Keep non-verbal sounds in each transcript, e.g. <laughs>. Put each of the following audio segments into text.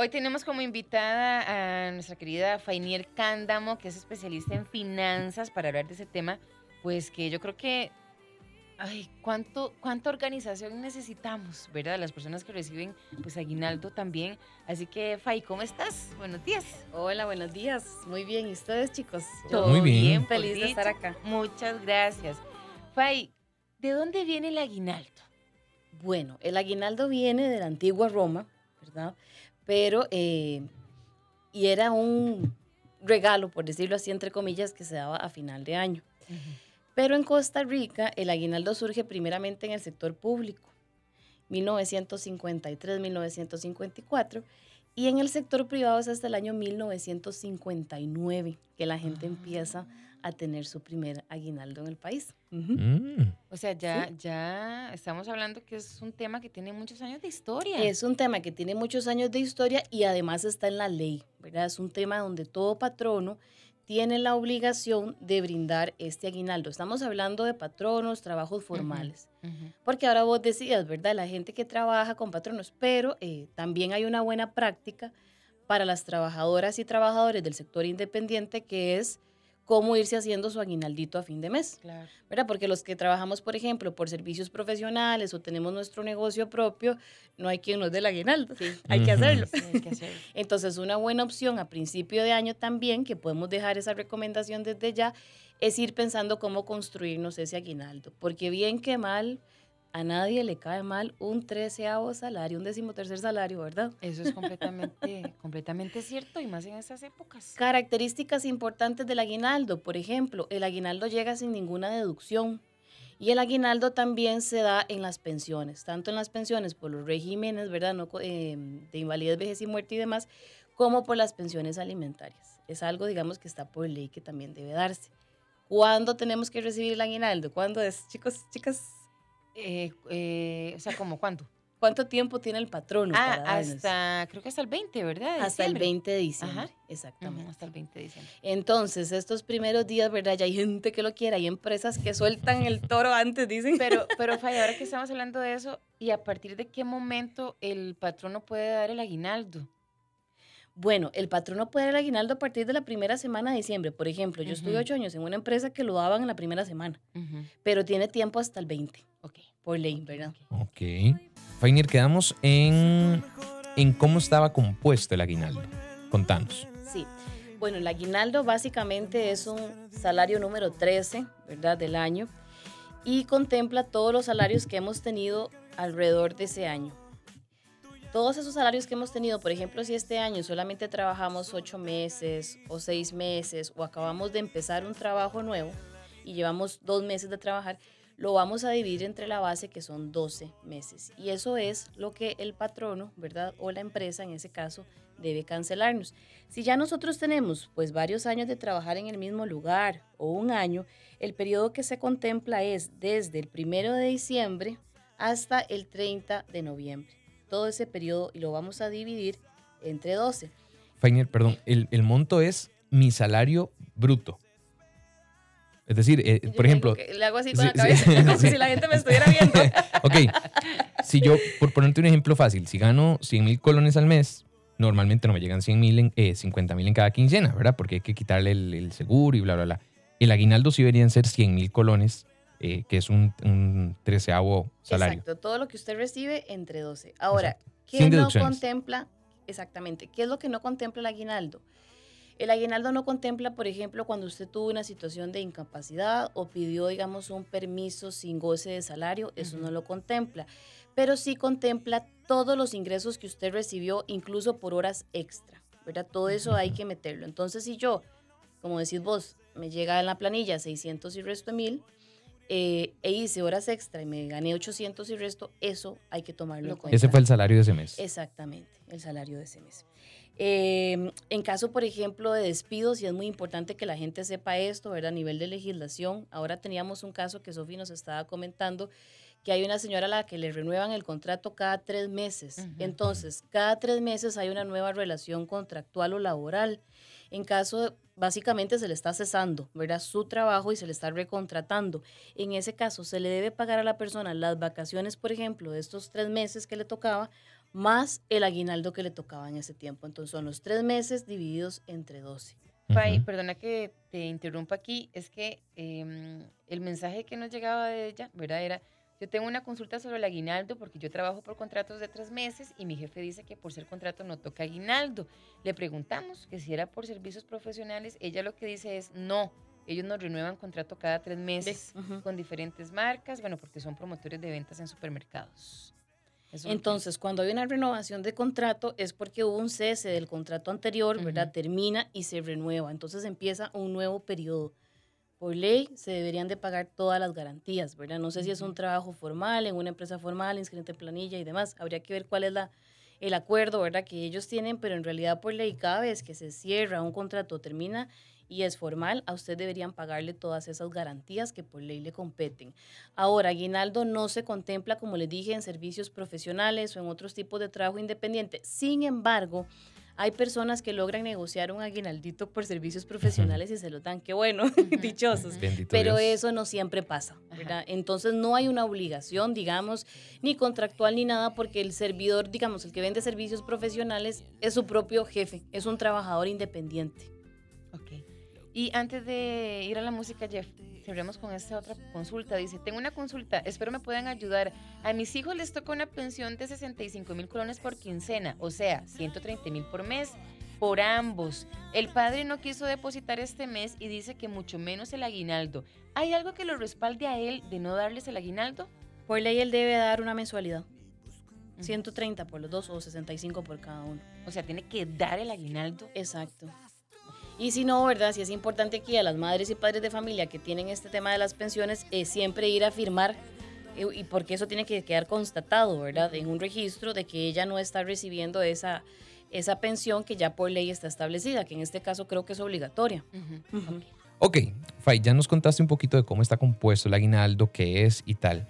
Hoy tenemos como invitada a nuestra querida Fainier Cándamo, que es especialista en finanzas, para hablar de ese tema, pues que yo creo que, ay, ¿cuánto, cuánta organización necesitamos, ¿verdad? Las personas que reciben, pues, aguinaldo también. Así que, Fay, ¿cómo estás? Buenos días. Hola, buenos días. Muy bien. ¿Y ustedes, chicos? Todo Muy bien. Feliz de estar acá. Muchas gracias. Fay, ¿de dónde viene el aguinaldo? Bueno, el aguinaldo viene de la antigua Roma, ¿verdad? Pero, eh, y era un regalo, por decirlo así, entre comillas, que se daba a final de año. Pero en Costa Rica, el aguinaldo surge primeramente en el sector público, 1953-1954, y en el sector privado es hasta el año 1959 que la gente Ah. empieza a tener su primer aguinaldo en el país. Mm. O sea, ya, ya estamos hablando que es un tema que tiene muchos años de historia. Es un tema que tiene muchos años de historia y además está en la ley, ¿verdad? Es un tema donde todo patrono tiene la obligación de brindar este aguinaldo. Estamos hablando de patronos, trabajos formales. Porque ahora vos decías, ¿verdad? La gente que trabaja con patronos, pero eh, también hay una buena práctica para las trabajadoras y trabajadores del sector independiente que es cómo irse haciendo su aguinaldito a fin de mes. Claro. ¿verdad? Porque los que trabajamos, por ejemplo, por servicios profesionales o tenemos nuestro negocio propio, no hay quien nos dé el aguinaldo. <laughs> hay que hacerlo. Sí, hay que hacerlo. <laughs> Entonces, una buena opción a principio de año también, que podemos dejar esa recomendación desde ya, es ir pensando cómo construirnos ese aguinaldo. Porque bien que mal, a nadie le cae mal un treceavo salario, un decimotercer salario, ¿verdad? Eso es completamente, <laughs> completamente cierto y más en estas épocas. Características importantes del aguinaldo. Por ejemplo, el aguinaldo llega sin ninguna deducción. Y el aguinaldo también se da en las pensiones, tanto en las pensiones por los regímenes, ¿verdad? No, eh, de invalidez, vejez y muerte y demás, como por las pensiones alimentarias. Es algo, digamos, que está por ley que también debe darse. ¿Cuándo tenemos que recibir el aguinaldo? ¿Cuándo es? Chicos, chicas, Eh, eh, o sea, ¿cómo cuándo? ¿cuánto tiempo tiene el patrono? Ah, para hasta, creo que hasta el 20, ¿verdad? De hasta el diciembre. 20 de diciembre. Ajá. Exactamente. Hasta el 20 de diciembre. Entonces, estos primeros días, ¿verdad? Ya hay gente que lo quiere, hay empresas que sueltan el toro antes, dicen. Pero, <laughs> pero Fay, ahora que estamos hablando de eso, ¿y a partir de qué momento el patrono puede dar el aguinaldo? Bueno, el patrono puede dar el aguinaldo a partir de la primera semana de diciembre. Por ejemplo, yo estuve ocho años en una empresa que lo daban en la primera semana, pero tiene tiempo hasta el 20, Ok. por ley, ¿verdad? Ok. Fainier, quedamos en, en cómo estaba compuesto el aguinaldo. Contanos. Sí. Bueno, el aguinaldo básicamente es un salario número 13, ¿verdad? Del año y contempla todos los salarios que hemos tenido alrededor de ese año. Todos esos salarios que hemos tenido, por ejemplo, si este año solamente trabajamos ocho meses o seis meses o acabamos de empezar un trabajo nuevo y llevamos dos meses de trabajar, lo vamos a dividir entre la base que son 12 meses. Y eso es lo que el patrono, ¿verdad? O la empresa en ese caso debe cancelarnos. Si ya nosotros tenemos pues varios años de trabajar en el mismo lugar o un año, el periodo que se contempla es desde el primero de diciembre hasta el 30 de noviembre. Todo ese periodo y lo vamos a dividir entre 12. Fainier, perdón, el, el monto es mi salario bruto. Es decir, eh, por ejemplo, le hago así con sí, la sí. cabeza, como <laughs> si la gente me estuviera viendo. <laughs> ok, si yo, por ponerte un ejemplo fácil, si gano 100 mil colones al mes, normalmente no me llegan 100 mil, eh, 50 mil en cada quincena, ¿verdad? Porque hay que quitarle el, el seguro y bla, bla, bla. El aguinaldo sí deberían ser 100 mil colones, eh, que es un, un treceavo salario. Exacto, todo lo que usted recibe entre 12. Ahora, Exacto. ¿qué no contempla? Exactamente, ¿qué es lo que no contempla el aguinaldo? El aguinaldo no contempla, por ejemplo, cuando usted tuvo una situación de incapacidad o pidió, digamos, un permiso sin goce de salario, eso no lo contempla. Pero sí contempla todos los ingresos que usted recibió, incluso por horas extra, ¿verdad? Todo eso hay que meterlo. Entonces, si yo, como decís vos, me llega en la planilla 600 y resto de 1000, eh, e hice horas extra y me gané 800 y resto, eso hay que tomarlo Lo en cuenta. Ese fue el salario de ese mes. Exactamente, el salario de ese mes. Eh, en caso, por ejemplo, de despidos, y es muy importante que la gente sepa esto, ¿verdad? A nivel de legislación, ahora teníamos un caso que Sofi nos estaba comentando, que hay una señora a la que le renuevan el contrato cada tres meses. Ujú. Entonces, cada tres meses hay una nueva relación contractual o laboral. En caso, de- básicamente se le está cesando, ¿verdad? Su trabajo y se le está recontratando. En ese caso, se le debe pagar a la persona las vacaciones, por ejemplo, de estos tres meses que le tocaba, más el aguinaldo que le tocaba en ese tiempo. Entonces son los tres meses divididos entre 12. Fay, Ujú. perdona que te interrumpa aquí, es que em, el mensaje que nos llegaba de ella, ¿verdad? Era, yo tengo una consulta sobre el aguinaldo porque yo trabajo por contratos de tres meses y mi jefe dice que por ser contrato no toca aguinaldo. Le preguntamos que si era por servicios profesionales, ella lo que dice es no, ellos nos renuevan contrato cada tres meses con diferentes marcas, bueno, porque son promotores de ventas en supermercados. Eso que- Entonces, cuando hay una renovación de contrato es porque hubo un cese del contrato anterior, ¿verdad? Termina y se renueva. Entonces empieza un nuevo periodo. Por ley se deberían de pagar todas las garantías, ¿verdad? No sé si es un trabajo formal, en una empresa formal, inscrita en planilla y demás. Habría que ver cuál es la, el acuerdo, ¿verdad? Que ellos tienen, pero en realidad por ley cada vez que se cierra un contrato, termina y es formal, a usted deberían pagarle todas esas garantías que por ley le competen. Ahora, aguinaldo no se contempla, como les dije, en servicios profesionales o en otros tipos de trabajo independiente. Sin embargo, hay personas que logran negociar un aguinaldito por servicios profesionales y se lo dan. Qué bueno, <laughs> dichosos. Pero Dios. eso no siempre pasa. Entonces no hay una obligación, digamos, ni contractual ni nada, porque el servidor, digamos, el que vende servicios profesionales es su propio jefe, es un trabajador independiente. Ok. Y antes de ir a la música, Jeff, cerremos con esta otra consulta. Dice, tengo una consulta, espero me puedan ayudar. A mis hijos les toca una pensión de 65 mil colones por quincena, o sea, 130 mil por mes, por ambos. El padre no quiso depositar este mes y dice que mucho menos el aguinaldo. ¿Hay algo que lo respalde a él de no darles el aguinaldo? Por ley él debe dar una mensualidad, Ujú. 130 por los dos o 65 por cada uno. O sea, tiene que dar el aguinaldo. Exacto. Y si no, ¿verdad? Si es importante aquí a las madres y padres de familia que tienen este tema de las pensiones, eh, siempre ir a firmar, eh, y porque eso tiene que quedar constatado, ¿verdad? En un registro de que ella no está recibiendo esa, esa pensión que ya por ley está establecida, que en este caso creo que es obligatoria. Ujú, Ujú. ok. Ok, Fay, ya nos contaste un poquito de cómo está compuesto el aguinaldo, qué es y tal.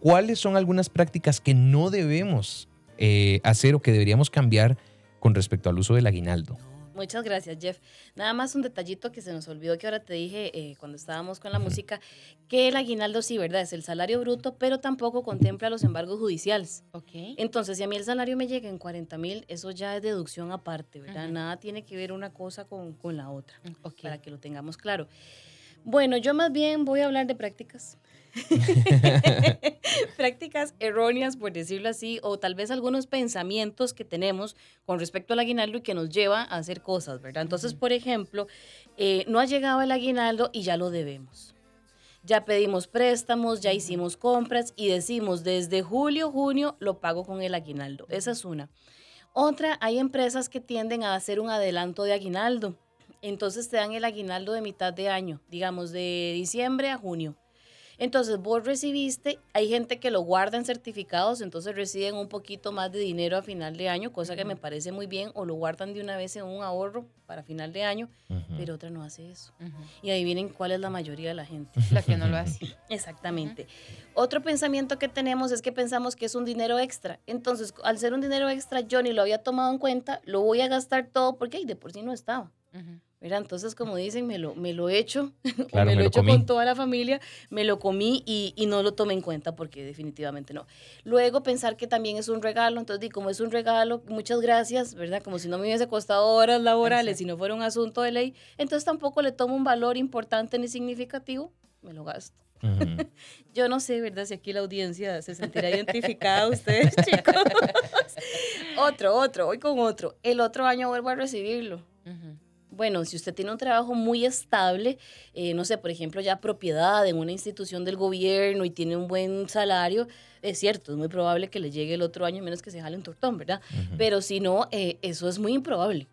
¿Cuáles son algunas prácticas que no debemos eh, hacer o que deberíamos cambiar con respecto al uso del aguinaldo? Muchas gracias, Jeff. Nada más un detallito que se nos olvidó que ahora te dije eh, cuando estábamos con la música, que el aguinaldo sí, ¿verdad? Es el salario bruto, pero tampoco contempla los embargos judiciales. Ok. Entonces, si a mí el salario me llega en 40 mil, eso ya es deducción aparte, ¿verdad? Nada tiene que ver una cosa con, con la otra, Ok. para que lo tengamos claro. Bueno, yo más bien voy a hablar de prácticas. <laughs> prácticas erróneas, por decirlo así, o tal vez algunos pensamientos que tenemos con respecto al aguinaldo y que nos lleva a hacer cosas, ¿verdad? Entonces, por ejemplo, eh, no ha llegado el aguinaldo y ya lo debemos. Ya pedimos préstamos, ya hicimos compras y decimos desde julio, junio lo pago con el aguinaldo. Esa es una. Otra, hay empresas que tienden a hacer un adelanto de aguinaldo. Entonces te dan el aguinaldo de mitad de año, digamos de diciembre a junio. Entonces vos recibiste, hay gente que lo guarda en certificados, entonces reciben un poquito más de dinero a final de año, cosa que me parece muy bien, o lo guardan de una vez en un ahorro para final de año, pero otra no hace eso. Ujú. Y ahí vienen cuál es la mayoría de la gente. La que no lo hace. <laughs> Exactamente. Otro pensamiento que tenemos es que pensamos que es un dinero extra. Entonces, al ser un dinero extra, yo ni lo había tomado en cuenta, lo voy a gastar todo porque de por sí no estaba. Mira, entonces, como dicen, me lo, me lo he hecho, <laughs> o Claro, me, me lo hecho comí. con toda la familia, me lo comí y, y no lo tomé en cuenta porque definitivamente no. Luego pensar que también es un regalo, entonces, di, como es un regalo, muchas gracias, ¿verdad? Como si no me hubiese costado horas laborales, si no fuera un asunto de ley, entonces tampoco le tomo un valor importante ni significativo, me lo gasto. <laughs> Yo no sé, ¿verdad? Si aquí la audiencia se sentirá identificada ustedes, <laughs> chicos. otro, otro, voy con otro. El otro año vuelvo a recibirlo. Bueno, si usted tiene un trabajo muy estable, eh, no sé, por ejemplo, ya propiedad en una institución del gobierno y tiene un buen salario, es cierto, es muy probable que le llegue el otro año, menos que se jale un tortón, ¿verdad? Pero si no, eh, eso es muy improbable.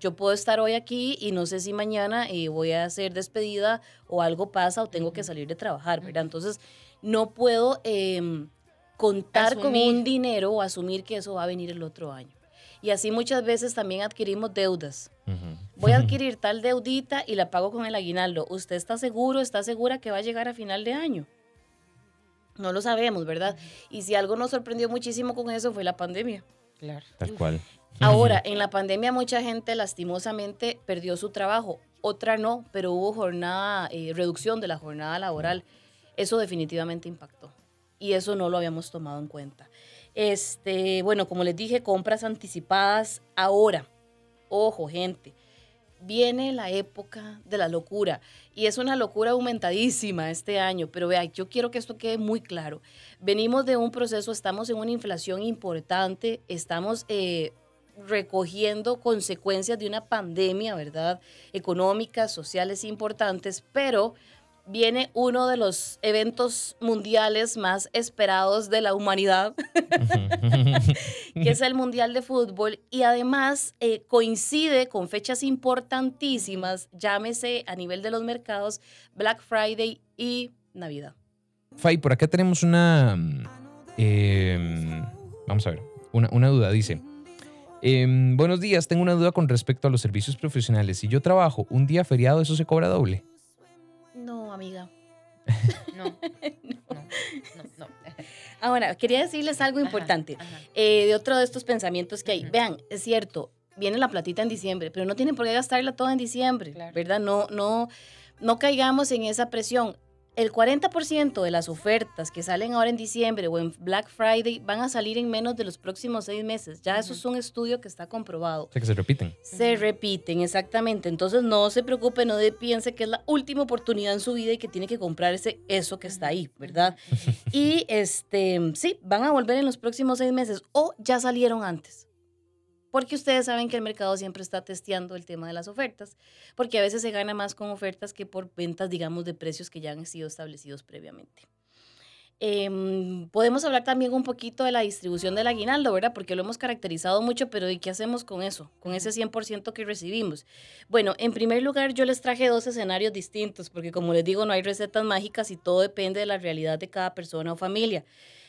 Yo puedo estar hoy aquí y no sé si mañana eh, voy a ser despedida o algo pasa o tengo que salir de trabajar, ¿verdad? Entonces, no puedo em, contar con un dinero o asumir que eso va a venir el otro año. Y así muchas veces también adquirimos deudas. Ujú. Voy a adquirir tal deudita y la pago con el aguinaldo. ¿Usted está seguro, está segura que va a llegar a final de año? No lo sabemos, ¿verdad? Y si algo nos sorprendió muchísimo con eso fue la pandemia. Claro. Tal cual. Ahora, en la pandemia mucha gente lastimosamente perdió su trabajo, otra no, pero hubo jornada, eh, reducción de la jornada laboral. Eso definitivamente impactó y eso no lo habíamos tomado en cuenta. Este, bueno, como les dije, compras anticipadas ahora. Ojo, gente. Viene la época de la locura y es una locura aumentadísima este año, pero vea, yo quiero que esto quede muy claro. Venimos de un proceso, estamos en una inflación importante, estamos eh, recogiendo consecuencias de una pandemia, ¿verdad? Económicas, sociales importantes, pero viene uno de los eventos mundiales más esperados de la humanidad, que es el Mundial de Fútbol, y además eh, coincide con fechas importantísimas, llámese a nivel de los mercados, Black Friday y Navidad. Fay, por acá tenemos una... Em, vamos a ver, una, una duda, dice... Em, buenos días, tengo una duda con respecto a los servicios profesionales. Si yo trabajo un día feriado, ¿eso se cobra doble? Amiga. <laughs> No, no, no, no. Ahora, quería decirles algo importante ajá. eh, de otro de estos pensamientos que hay. Vean, es cierto, viene la platita en diciembre, pero no tienen por qué gastarla toda en diciembre, Claro. ¿verdad? No, no, no caigamos en esa presión. El 40% de las ofertas que salen ahora en diciembre o en Black Friday van a salir en menos de los próximos seis meses. Ya eso es un estudio que está comprobado. O sea, que se repiten. Se repiten, exactamente. Entonces no se preocupe, no de- piense que es la última oportunidad en su vida y que tiene que comprarse eso que está ahí, ¿verdad? <laughs> Y este, sí, van a volver en los próximos seis meses o ya salieron antes. Porque ustedes saben que el mercado siempre está testeando el tema de las ofertas, porque a veces se gana más con ofertas que por ventas, digamos, de precios que ya han sido establecidos previamente. Em, podemos hablar también un poquito de la distribución del aguinaldo, ¿verdad? Porque lo hemos caracterizado mucho, pero ¿y qué hacemos con eso? Con ese 100% que recibimos. Bueno, en primer lugar, yo les traje dos escenarios distintos, porque como les digo, no hay recetas mágicas y todo depende de la realidad de cada persona o familia.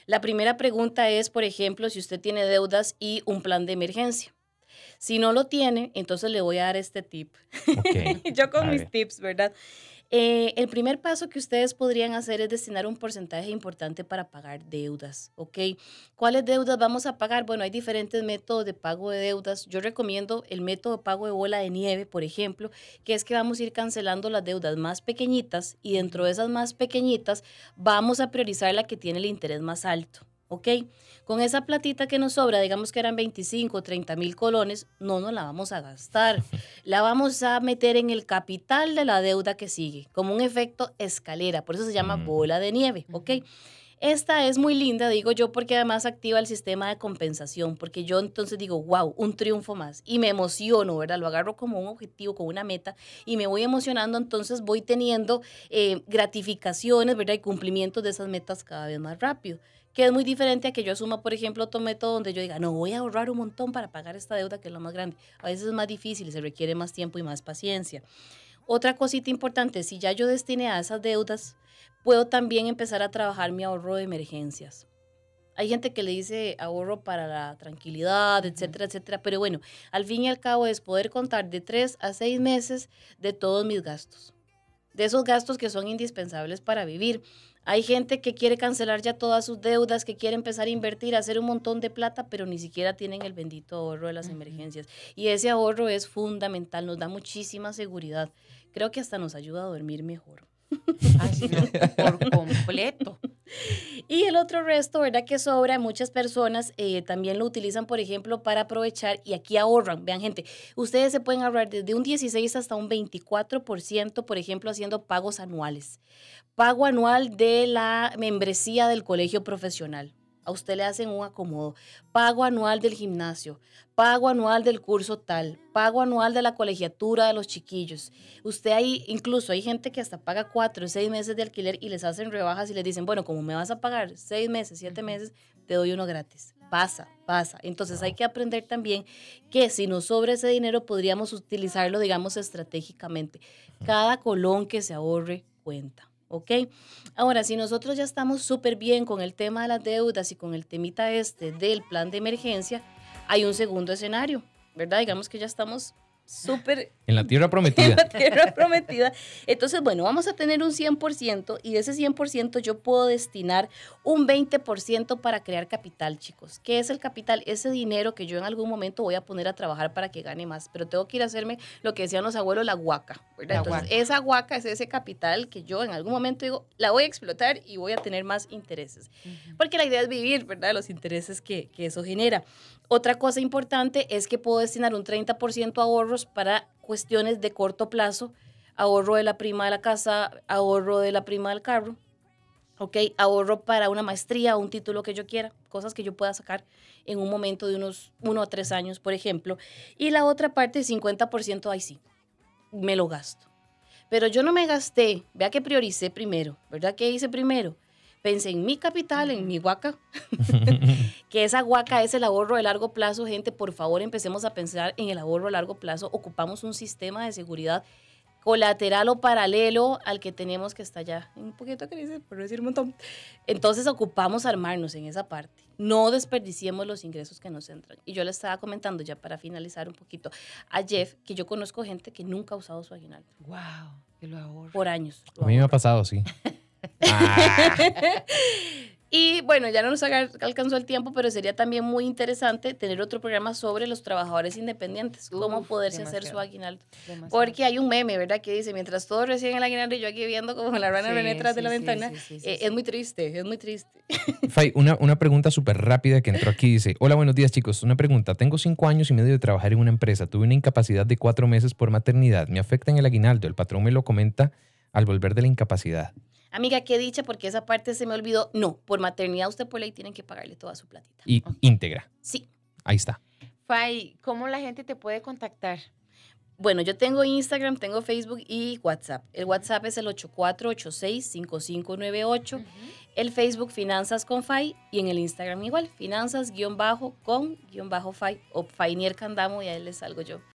La primera pregunta es, por ejemplo, si usted tiene deudas y un plan de emergencia. Si no lo tiene, entonces le voy a dar este tip. <laughs> Yo con mis tips, ¿verdad? Eh, el primer paso que ustedes podrían hacer es destinar un porcentaje importante para pagar deudas, ¿ok? ¿Cuáles deudas vamos a pagar? Bueno, hay diferentes métodos de pago de deudas. Yo recomiendo el método de pago de bola de nieve, por ejemplo, que es que vamos a ir cancelando las deudas más pequeñitas y dentro de esas más pequeñitas vamos a priorizar la que tiene el interés más alto. ¿Ok? Con esa platita que nos sobra, digamos que eran 25 o 30 mil colones, no nos la vamos a gastar. <laughs> La vamos a meter en el capital de la deuda que sigue, como un efecto escalera. Por eso se llama Mm. bola de nieve, ¿ok? Esta es muy linda, digo yo, porque además activa el sistema de compensación, porque yo entonces digo, wow, un triunfo más, y me emociono, ¿verdad? Lo agarro como un objetivo, como una meta, y me voy emocionando, entonces voy teniendo eh, gratificaciones, ¿verdad? Y cumplimientos de esas metas cada vez más rápido que es muy diferente a que yo asuma, por ejemplo, otro método donde yo diga, no, voy a ahorrar un montón para pagar esta deuda que es la más grande. A veces es más difícil, se requiere más tiempo y más paciencia. Otra cosita importante, si ya yo destiné a esas deudas, puedo también empezar a trabajar mi ahorro de emergencias. Hay gente que le dice ahorro para la tranquilidad, etcétera, etcétera, pero bueno, al fin y al cabo es poder contar de tres a seis meses de todos mis gastos, de esos gastos que son indispensables para vivir. Hay gente que quiere cancelar ya todas sus deudas, que quiere empezar a invertir, a hacer un montón de plata, pero ni siquiera tienen el bendito ahorro de las emergencias. Y ese ahorro es fundamental, nos da muchísima seguridad. Creo que hasta nos ayuda a dormir mejor. Por completo. <laughs> Y el otro resto, ¿verdad? Que sobra, muchas personas eh, también lo utilizan, por ejemplo, para aprovechar y aquí ahorran. Vean, gente, ustedes se pueden ahorrar desde un 16 hasta un 24%, por ejemplo, haciendo pagos anuales. Pago anual de la membresía del colegio profesional. A usted le hacen un acomodo. Pago anual del gimnasio. Pago anual del curso tal. Pago anual de la colegiatura de los chiquillos. Usted ahí, incluso hay gente que hasta paga cuatro o seis meses de alquiler y les hacen rebajas y les dicen, bueno, como me vas a pagar seis meses, siete meses, te doy uno gratis. Pasa, pasa. Entonces hay que aprender también que si nos sobra ese dinero podríamos utilizarlo, digamos, estratégicamente. Cada colón que se ahorre cuenta. ¿Ok? Ahora, si nosotros ya estamos súper bien con el tema de las deudas y con el temita este del plan de emergencia, hay un segundo escenario, ¿verdad? Digamos que ya estamos súper En la tierra <laughs> en prometida. la tierra prometida. Entonces, bueno, vamos a tener un 100% y de ese 100% yo puedo destinar un 20% para crear capital, chicos. ¿Qué es el capital? Ese dinero que yo en algún momento voy a poner a trabajar para que gane más, pero tengo que ir a hacerme lo que decían los abuelos, la guaca. ¿verdad? La Entonces, guaca. esa guaca es ese capital que yo en algún momento digo, la voy a explotar y voy a tener más intereses. Porque la idea es vivir, ¿verdad? Los intereses que, que eso genera. Otra cosa importante es que puedo destinar un 30% a ahorros para cuestiones de corto plazo, ahorro de la prima de la casa, ahorro de la prima del carro, ¿ok? Ahorro para una maestría o un título que yo quiera, cosas que yo pueda sacar en un momento de unos uno o tres años, por ejemplo. Y la otra parte, 50%, ahí sí, me lo gasto. Pero yo no me gasté, vea que prioricé primero, ¿verdad? ¿Qué hice primero? Pensé en mi capital, en mi guaca, <laughs> <laughs> que esa guaca es el ahorro de largo plazo. Gente, por favor, empecemos a pensar en el ahorro a largo plazo. Ocupamos un sistema de seguridad colateral o paralelo al que tenemos que estar ya un poquito crisis, por decir un montón. Entonces ocupamos armarnos en esa parte. No desperdiciemos los ingresos que nos entran. Y yo le estaba comentando ya para finalizar un poquito a Jeff que yo conozco gente que nunca ha usado su aguinaldo Wow, que lo ahorro. por años. lo A mí me ha pasado, sí. <laughs> Ah, Y bueno, ya no nos alcanzó el tiempo, pero sería también muy interesante tener otro programa sobre los trabajadores independientes, cómo Uf, poderse hacer su aguinaldo. Demasiado. Porque hay un meme, ¿verdad? Que dice, mientras todos reciben el aguinaldo y yo aquí viendo como la rana Sí, René detrás de la sí, ventana, sí, sí, sí, eh, sí. es muy triste, es muy triste. <laughs> Fay, una, una pregunta súper rápida que entró aquí. Dice, hola, buenos días chicos. Una pregunta. Tengo cinco años y medio de trabajar en una empresa. Tuve una incapacidad de cuatro meses por maternidad. Me afecta en el aguinaldo. El patrón me lo comenta al volver de la incapacidad. Amiga, qué dicha, porque esa parte se me olvidó. No, por maternidad usted por ley tienen que pagarle toda su platita. Y íntegra. Sí. Ahí está. Fay, ¿cómo la gente te puede contactar? Bueno, yo tengo Instagram, tengo Facebook y WhatsApp. El WhatsApp es el 8486-5598. El Facebook Finanzas con Fai y en el Instagram igual, finanzas-con-fai o Fainier Candamo y ahí les salgo yo.